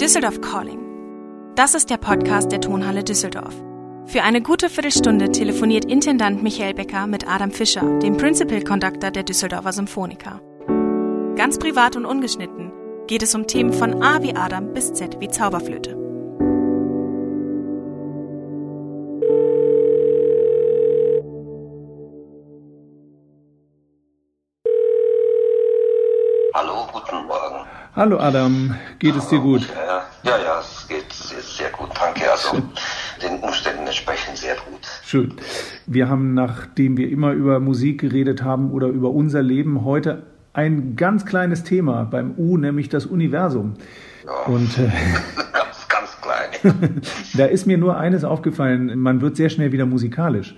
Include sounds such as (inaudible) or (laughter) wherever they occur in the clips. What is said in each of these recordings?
Düsseldorf Calling. Das ist der Podcast der Tonhalle Düsseldorf. Für eine gute Viertelstunde telefoniert Intendant Michael Becker mit Adam Fischer, dem Principal Conductor der Düsseldorfer Symphoniker. Ganz privat und ungeschnitten geht es um Themen von A wie Adam bis Z wie Zauberflöte. Hallo, guten Morgen. Hallo Adam, geht es dir gut? Ja, ja, ja, es geht sehr gut, danke. Also den Umständen entsprechend sehr gut. Schön. Wir haben, nachdem wir immer über Musik geredet haben oder über unser Leben, heute ein ganz kleines Thema beim U, nämlich das Universum. Ja, Und äh, (laughs) ganz, ganz klein. (laughs) da ist mir nur eines aufgefallen, man wird sehr schnell wieder musikalisch.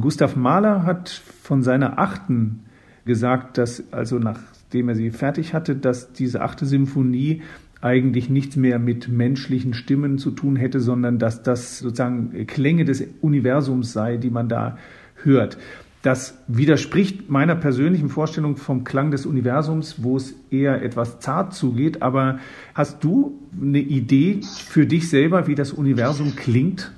Gustav Mahler hat von seiner achten gesagt, dass also nach nachdem er sie fertig hatte, dass diese achte Symphonie eigentlich nichts mehr mit menschlichen Stimmen zu tun hätte, sondern dass das sozusagen Klänge des Universums sei, die man da hört. Das widerspricht meiner persönlichen Vorstellung vom Klang des Universums, wo es eher etwas zart zugeht. Aber hast du eine Idee für dich selber, wie das Universum klingt?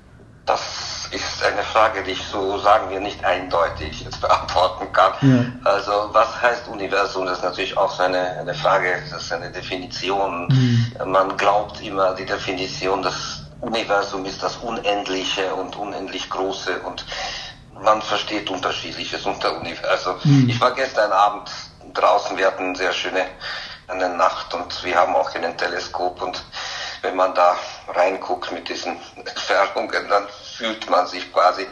Das ist eine Frage, die ich so, sagen wir, nicht eindeutig jetzt (laughs) beantworten kann. Ja. Also was heißt Universum? Das ist natürlich auch so eine, eine Frage, das ist eine Definition. Mhm. Man glaubt immer, die Definition, das Universum ist das Unendliche und unendlich Große und man versteht Unterschiedliches unter Universum. Mhm. Ich war gestern Abend draußen, wir hatten sehr schöne eine Nacht und wir haben auch ein Teleskop und wenn man da reinguckt mit diesen Entfernungen, dann fühlt man sich quasi,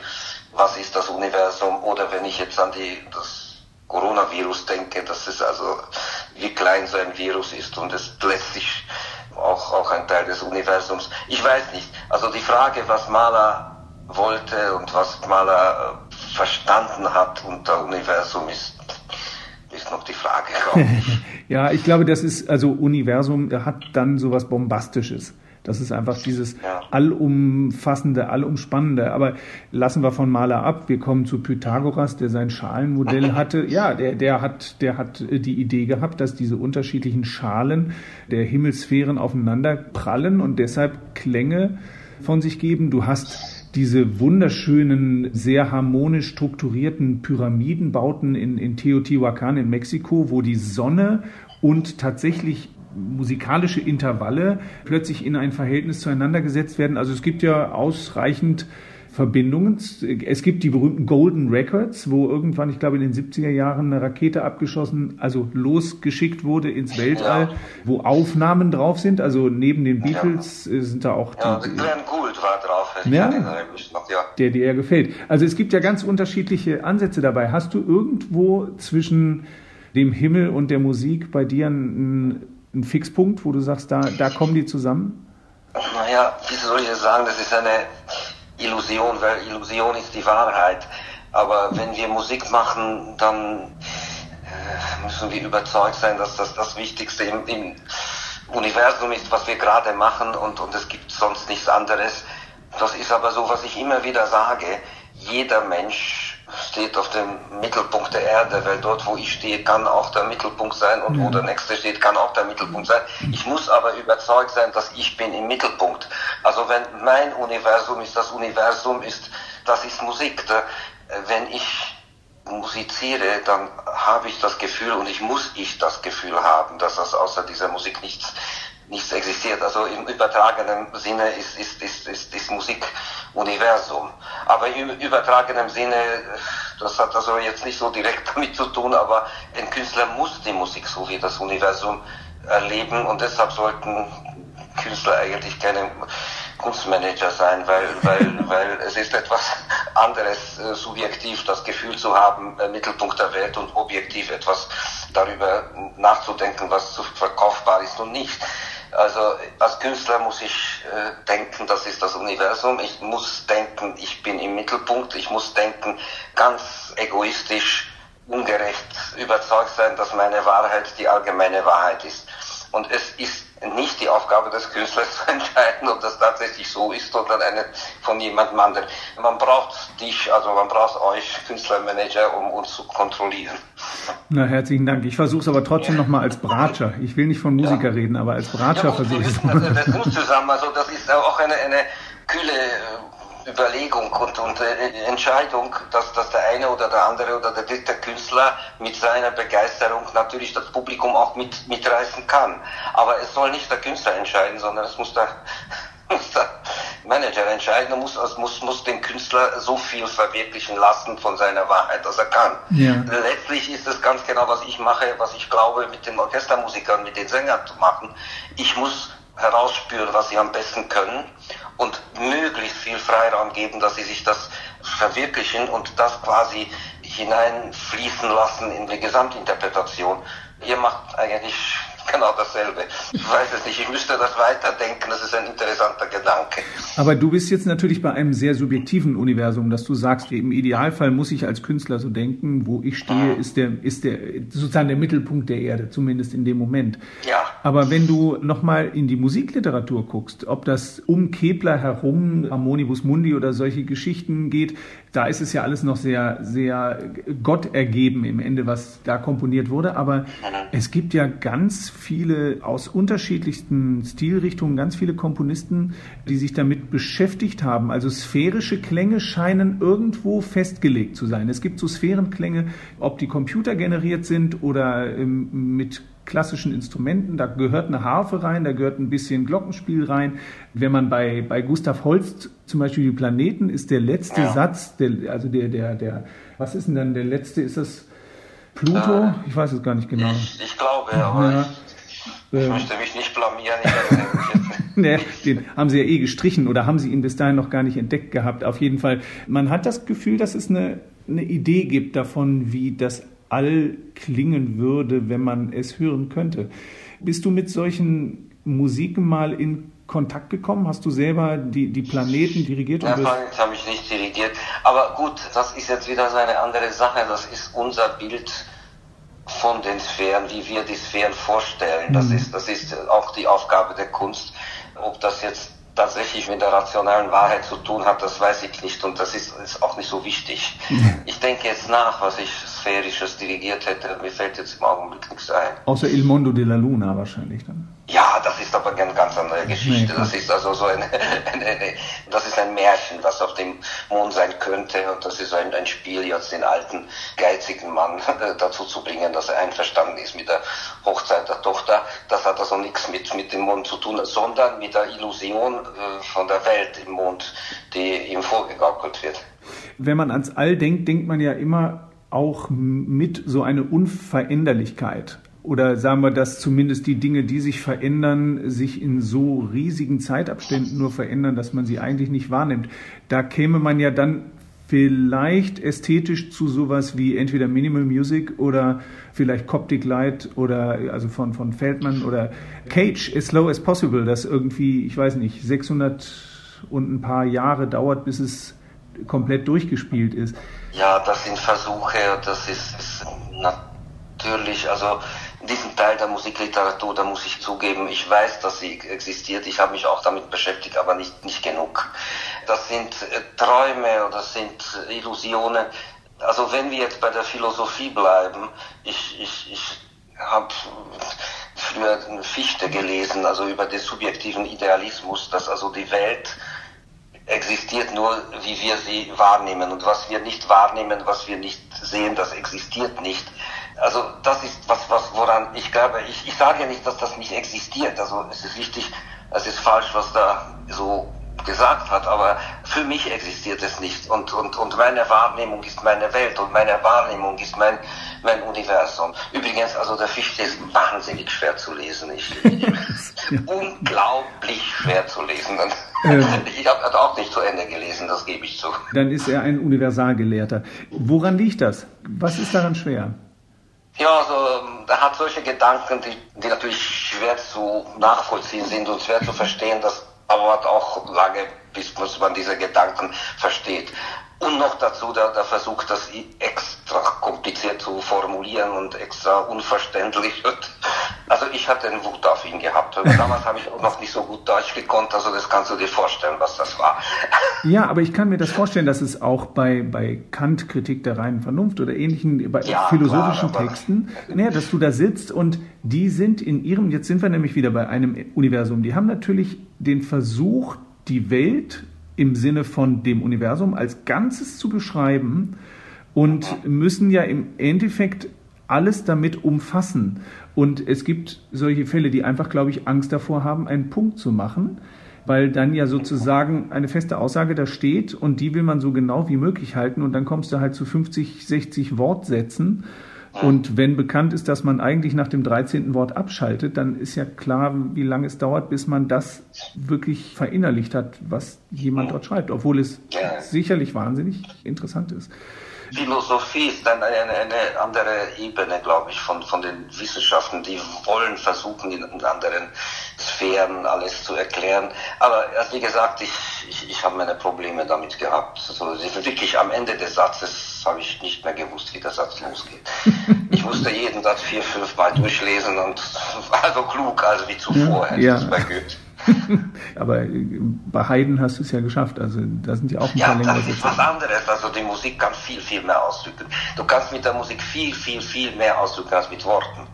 was ist das Universum? Oder wenn ich jetzt an die, das Coronavirus denke, das ist also, wie klein so ein Virus ist und es letztlich auch, auch ein Teil des Universums. Ich weiß nicht. Also die Frage, was Maler wollte und was Maler äh, verstanden hat unter Universum ist, ist noch die Frage. (laughs) Ja, ich glaube, das ist, also Universum hat dann sowas Bombastisches. Das ist einfach dieses ja. allumfassende, allumspannende. Aber lassen wir von Maler ab. Wir kommen zu Pythagoras, der sein Schalenmodell (laughs) hatte. Ja, der, der hat, der hat die Idee gehabt, dass diese unterschiedlichen Schalen der Himmelssphären aufeinander prallen und deshalb Klänge von sich geben. Du hast diese wunderschönen, sehr harmonisch strukturierten Pyramidenbauten in, in Teotihuacan in Mexiko, wo die Sonne und tatsächlich musikalische Intervalle plötzlich in ein Verhältnis zueinander gesetzt werden. Also es gibt ja ausreichend Verbindungen. Es gibt die berühmten Golden Records, wo irgendwann, ich glaube in den 70er Jahren, eine Rakete abgeschossen, also losgeschickt wurde ins Weltall, ja. wo Aufnahmen drauf sind. Also neben den Beatles ja. sind da auch ja, die. Glenn Gould war drauf. Ja, noch, ja. Der dir gefällt. Also es gibt ja ganz unterschiedliche Ansätze dabei. Hast du irgendwo zwischen dem Himmel und der Musik bei dir ein ein Fixpunkt, wo du sagst, da, da kommen die zusammen? Naja, wie soll ich das sagen? Das ist eine Illusion, weil Illusion ist die Wahrheit. Aber wenn wir Musik machen, dann äh, müssen wir überzeugt sein, dass das das Wichtigste im, im Universum ist, was wir gerade machen und, und es gibt sonst nichts anderes. Das ist aber so, was ich immer wieder sage. Jeder Mensch steht auf dem Mittelpunkt der Erde, weil dort, wo ich stehe, kann auch der Mittelpunkt sein und ja. wo der nächste steht, kann auch der Mittelpunkt sein. Ich muss aber überzeugt sein, dass ich bin im Mittelpunkt. Also wenn mein Universum ist, das Universum ist, das ist Musik. Wenn ich musiziere, dann habe ich das Gefühl und ich muss ich das Gefühl haben, dass das außer dieser Musik nichts nichts existiert. Also im übertragenen Sinne ist, ist, ist, ist, ist Musik Universum. Aber im übertragenen Sinne, das hat also jetzt nicht so direkt (laughs) damit zu tun, aber ein Künstler muss die Musik so wie das Universum erleben und deshalb sollten Künstler eigentlich keine Kunstmanager sein, weil, weil, (laughs) weil es ist etwas anderes, äh, subjektiv das Gefühl zu haben, äh, Mittelpunkt der Welt und objektiv etwas darüber nachzudenken, was zu verkaufbar ist und nicht. Also als Künstler muss ich äh, denken, das ist das Universum. Ich muss denken, ich bin im Mittelpunkt. Ich muss denken, ganz egoistisch, ungerecht, überzeugt sein, dass meine Wahrheit die allgemeine Wahrheit ist. Und es ist nicht die Aufgabe des Künstlers (laughs) zu entscheiden, ob das tatsächlich so ist oder eine von jemandem anderen. Man braucht dich, also man braucht euch Künstlermanager, um uns zu kontrollieren. Na, herzlichen Dank. Ich versuche es aber trotzdem ja. nochmal als Bratscher. Ich will nicht von Musiker ja. reden, aber als Bratscher ja, versuche ich es. Also, das muss zusammen, also das ist auch eine, eine kühle äh, Überlegung und, und äh, Entscheidung, dass, dass der eine oder der andere oder der dritte Künstler mit seiner Begeisterung natürlich das Publikum auch mit, mitreißen kann. Aber es soll nicht der Künstler entscheiden, sondern es muss der, (laughs) muss der Manager entscheiden und muss, also muss, muss den Künstler so viel verwirklichen lassen von seiner Wahrheit, dass er kann. Ja. Letztlich ist es ganz genau, was ich mache, was ich glaube, mit den Orchestermusikern, mit den Sängern zu machen. Ich muss herausspüren, was sie am besten können und möglichst viel Freiraum geben, dass sie sich das verwirklichen und das quasi hineinfließen lassen in die Gesamtinterpretation. Ihr macht eigentlich (laughs) genau dasselbe. Ich weiß es nicht, ich müsste das weiterdenken, das ist ein interessanter Gedanke. Aber du bist jetzt natürlich bei einem sehr subjektiven Universum, dass du sagst, im Idealfall muss ich als Künstler so denken, wo ich stehe, mhm. ist der, ist der sozusagen der Mittelpunkt der Erde, zumindest in dem Moment. Ja. Aber wenn du nochmal in die Musikliteratur guckst, ob das um Kepler herum, Harmonibus Mundi oder solche Geschichten geht, da ist es ja alles noch sehr, sehr Gott ergeben im Ende, was da komponiert wurde. Aber mhm. es gibt ja ganz viele aus unterschiedlichsten Stilrichtungen, ganz viele Komponisten, die sich damit beschäftigt haben. Also sphärische Klänge scheinen irgendwo festgelegt zu sein. Es gibt so Sphärenklänge, ob die computergeneriert sind oder ähm, mit klassischen Instrumenten. Da gehört eine Harfe rein, da gehört ein bisschen Glockenspiel rein. Wenn man bei, bei Gustav Holst zum Beispiel die Planeten ist der letzte ja. Satz, der, also der, der, der, was ist denn dann der letzte? Ist das Pluto? Äh, ich weiß es gar nicht genau. Ich, ich glaube, aber ja. ich, ich möchte mich nicht blamieren. (laughs) nee, den haben sie ja eh gestrichen oder haben sie ihn bis dahin noch gar nicht entdeckt gehabt. Auf jeden Fall, man hat das Gefühl, dass es eine, eine Idee gibt davon, wie das all klingen würde, wenn man es hören könnte. Bist du mit solchen Musiken mal in Kontakt gekommen? Hast du selber die, die Planeten dirigiert? Nein, das habe ich nicht dirigiert. Aber gut, das ist jetzt wieder so eine andere Sache. Das ist unser Bild von den Sphären, wie wir die Sphären vorstellen. Das, mhm. ist, das ist auch die Aufgabe der Kunst. Ob das jetzt tatsächlich mit der rationalen Wahrheit zu tun hat, das weiß ich nicht und das ist, ist auch nicht so wichtig. (laughs) Ich denke jetzt nach, was ich Sphärisches dirigiert hätte, mir fällt jetzt im Augenblick nichts ein. Außer Il Mondo della Luna wahrscheinlich dann. Ja, das ist aber eine ganz andere Geschichte. Nee, das ist also so eine, (laughs) eine, eine, das ist ein Märchen, was auf dem Mond sein könnte. Und das ist ein, ein Spiel, jetzt den alten, geizigen Mann (laughs) dazu zu bringen, dass er einverstanden ist mit der Hochzeit der Tochter. Nichts mit, mit dem Mond zu tun, sondern mit der Illusion äh, von der Welt im Mond, die ihm vorgegaukelt wird. Wenn man ans All denkt, denkt man ja immer auch mit so eine Unveränderlichkeit oder sagen wir, dass zumindest die Dinge, die sich verändern, sich in so riesigen Zeitabständen nur verändern, dass man sie eigentlich nicht wahrnimmt. Da käme man ja dann vielleicht ästhetisch zu sowas wie entweder Minimal Music oder vielleicht Coptic Light oder also von, von Feldmann oder Cage as slow as possible, das irgendwie, ich weiß nicht, 600 und ein paar Jahre dauert, bis es komplett durchgespielt ist. Ja, das sind Versuche, das ist, ist natürlich, also diesen Teil der Musikliteratur, da muss ich zugeben, ich weiß, dass sie existiert, ich habe mich auch damit beschäftigt, aber nicht, nicht genug. Das sind äh, Träume oder sind Illusionen. Also wenn wir jetzt bei der Philosophie bleiben, ich, ich, ich habe früher Fichte gelesen, also über den subjektiven Idealismus, dass also die Welt existiert nur, wie wir sie wahrnehmen. Und was wir nicht wahrnehmen, was wir nicht sehen, das existiert nicht. Also das ist was, was woran ich glaube, ich, ich sage ja nicht, dass das nicht existiert. Also es ist wichtig, es ist falsch, was da so gesagt hat, aber für mich existiert es nicht. Und, und, und meine Wahrnehmung ist meine Welt und meine Wahrnehmung ist mein, mein Universum. Übrigens, also der Fichte ist wahnsinnig schwer zu lesen. Ich, ich (laughs) unglaublich schwer zu lesen. Ähm, (laughs) ich habe auch nicht zu Ende gelesen, das gebe ich zu. Dann ist er ein Universalgelehrter. Woran liegt das? Was ist daran schwer? Ja, also er hat solche Gedanken, die, die natürlich schwer zu nachvollziehen sind und schwer zu verstehen. Das dauert auch lange, bis man diese Gedanken versteht. Und noch dazu der, der Versuch, das extra kompliziert zu formulieren und extra unverständlich. Also ich hatte einen Wut auf ihn gehabt. Damals habe ich auch noch nicht so gut Deutsch gekonnt, also das kannst du dir vorstellen, was das war. (laughs) Ja, aber ich kann mir das vorstellen, dass es auch bei, bei Kant Kritik der reinen Vernunft oder ähnlichen bei ja, philosophischen klar, Texten, naja, dass du da sitzt und die sind in ihrem, jetzt sind wir nämlich wieder bei einem Universum, die haben natürlich den Versuch, die Welt im Sinne von dem Universum als Ganzes zu beschreiben und müssen ja im Endeffekt alles damit umfassen. Und es gibt solche Fälle, die einfach, glaube ich, Angst davor haben, einen Punkt zu machen, weil dann ja sozusagen eine feste Aussage da steht und die will man so genau wie möglich halten und dann kommst du halt zu 50, 60 Wortsätzen. Und wenn bekannt ist, dass man eigentlich nach dem 13. Wort abschaltet, dann ist ja klar, wie lange es dauert, bis man das wirklich verinnerlicht hat, was jemand dort schreibt, obwohl es sicherlich wahnsinnig interessant ist. Philosophie ist dann eine, eine andere Ebene, glaube ich, von, von den Wissenschaften. Die wollen versuchen, in anderen Sphären alles zu erklären. Aber also wie gesagt, ich, ich, ich habe meine Probleme damit gehabt. Also wirklich am Ende des Satzes habe ich nicht mehr gewusst, wie der Satz losgeht. (laughs) Ich musste jeden Satz vier, fünf Mal durchlesen und (laughs) war so klug, also wie zuvor, hätte ja. ich es bei Goethe. (laughs) Aber äh, bei Haydn hast du es ja geschafft. Also da sind ja auch ein ja, paar längere Das ist was anderes. Also die Musik kann viel, viel mehr ausdrücken. Du kannst mit der Musik viel, viel, viel mehr ausdrücken als mit Worten.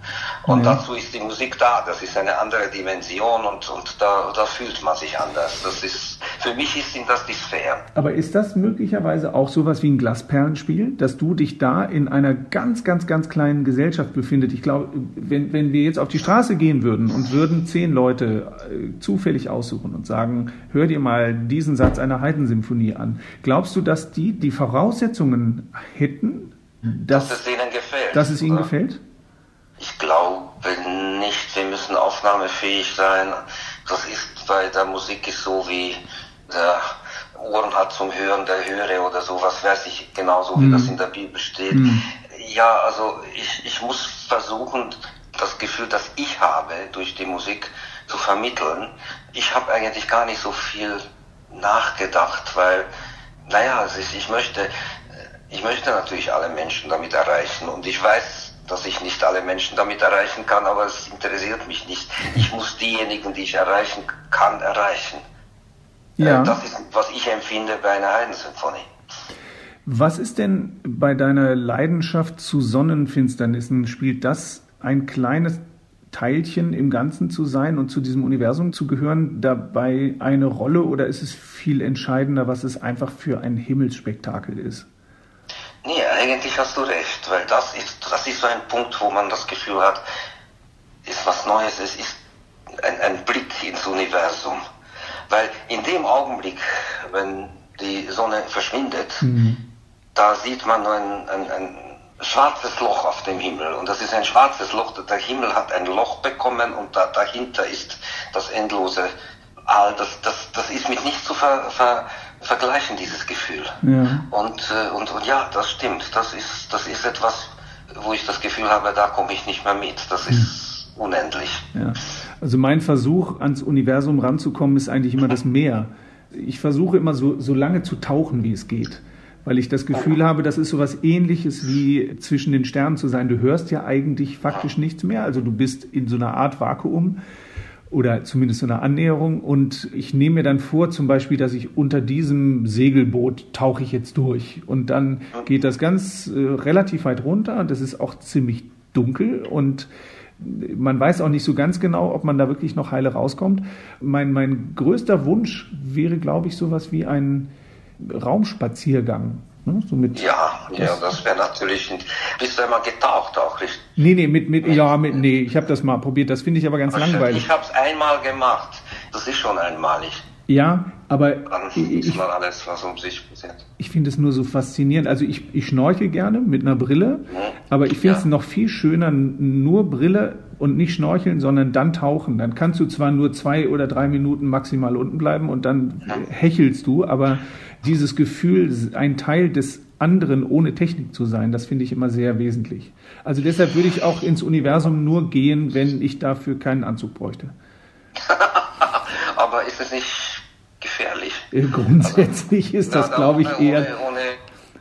Und ja. dazu ist die Musik da. Das ist eine andere Dimension und, und da, da fühlt man sich anders. Das ist, für mich ist, sind das die Sphären. Aber ist das möglicherweise auch sowas wie ein Glasperlenspiel, dass du dich da in einer ganz, ganz, ganz kleinen Gesellschaft befindest? Ich glaube, wenn, wenn wir jetzt auf die Straße gehen würden und würden zehn Leute äh, zufällig aussuchen und sagen, hör dir mal diesen Satz einer Heidensymphonie an. Glaubst du, dass die die Voraussetzungen hätten, dass, dass es ihnen gefällt? Dass es ihnen oder? gefällt? Ich glaube nicht. Sie müssen aufnahmefähig sein. Das ist bei der Musik ist so wie Ohren hat zum Hören der Höre oder sowas, weiß ich genauso, wie mm. das in der Bibel steht. Mm. Ja, also ich, ich muss versuchen, das Gefühl, das ich habe durch die Musik zu vermitteln. Ich habe eigentlich gar nicht so viel nachgedacht, weil, naja, also ich, ich möchte, ich möchte natürlich alle Menschen damit erreichen und ich weiß, dass ich nicht alle Menschen damit erreichen kann, aber es interessiert mich nicht. Ich muss diejenigen, die ich erreichen kann, erreichen. Ja. Äh, das ist, was ich empfinde bei einer Heidensymphonie. Was ist denn bei deiner Leidenschaft zu Sonnenfinsternissen? Spielt das ein kleines Teilchen im Ganzen zu sein und zu diesem Universum zu gehören dabei eine Rolle oder ist es viel entscheidender, was es einfach für ein Himmelsspektakel ist? Nee, eigentlich hast du recht, weil das ist, das ist so ein Punkt, wo man das Gefühl hat, ist was Neues, es ist ein, ein Blick ins Universum. Weil in dem Augenblick, wenn die Sonne verschwindet, mhm. da sieht man ein, ein, ein schwarzes Loch auf dem Himmel. Und das ist ein schwarzes Loch. Der Himmel hat ein Loch bekommen und da, dahinter ist das endlose All. Das, das, das ist mit nichts zu ver, ver, vergleichen, dieses Gefühl. Ja. Und, äh, und, und ja, das stimmt. Das ist, das ist etwas, wo ich das Gefühl habe, da komme ich nicht mehr mit. Das ist unendlich. Ja. Also mein Versuch, ans Universum ranzukommen, ist eigentlich immer das Meer. Ich versuche immer so, so lange zu tauchen, wie es geht weil ich das Gefühl habe, das ist so was ähnliches wie zwischen den Sternen zu sein. Du hörst ja eigentlich faktisch nichts mehr, also du bist in so einer Art Vakuum oder zumindest so einer Annäherung. Und ich nehme mir dann vor, zum Beispiel, dass ich unter diesem Segelboot tauche ich jetzt durch. Und dann geht das ganz äh, relativ weit runter. Und das ist auch ziemlich dunkel. Und man weiß auch nicht so ganz genau, ob man da wirklich noch heile rauskommt. Mein, mein größter Wunsch wäre, glaube ich, sowas wie ein Raumspaziergang. Ne? So mit, ja, das, ja, das wäre natürlich. Bist du einmal getaucht auch, richtig? Nee, nee, mit, mit, ja, mit, nee, ich habe das mal probiert. Das finde ich aber ganz langweilig. Ich habe es einmal gemacht. Das ist schon einmalig. Ja, aber ich, ist man alles, was um sich passiert. Ich finde es nur so faszinierend. Also ich, ich schnorchel gerne mit einer Brille, mhm. aber ich finde es ja. noch viel schöner, nur Brille und nicht schnorcheln, sondern dann tauchen. Dann kannst du zwar nur zwei oder drei Minuten maximal unten bleiben und dann mhm. hechelst du, aber dieses Gefühl, ein Teil des anderen ohne Technik zu sein, das finde ich immer sehr wesentlich. Also deshalb würde ich auch ins Universum nur gehen, wenn ich dafür keinen Anzug bräuchte. (laughs) Aber ist es nicht grundsätzlich also, ist das, glaube ich, eher.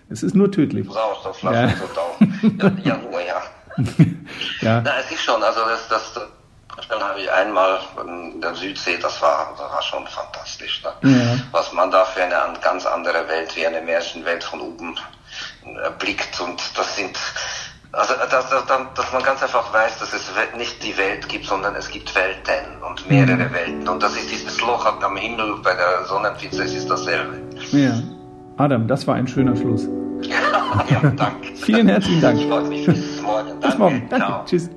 Es ist nur tödlich. Sauerstoffflaschen ja. zu tauchen. Ja, (laughs) ja, nur, ja. (laughs) ja. Na, es ist schon, also das, das Dann habe ich einmal in der Südsee, das war, das war schon fantastisch. Ne? Ja. Was man da für eine ganz andere Welt, wie eine Märchenwelt von oben erblickt. Und das sind, also dass, dass, dass man ganz einfach weiß, dass es nicht die Welt gibt, sondern es gibt Welten und mehrere mhm. Welten. Und das ist dieses Loch am Himmel bei der Sonnenpizza, es ist dasselbe. Ja. Adam, das war ein schöner Schluss. (laughs) ja, danke. Vielen herzlichen Dank. Bis morgen. Danke. Bis morgen. Danke. Tschüss.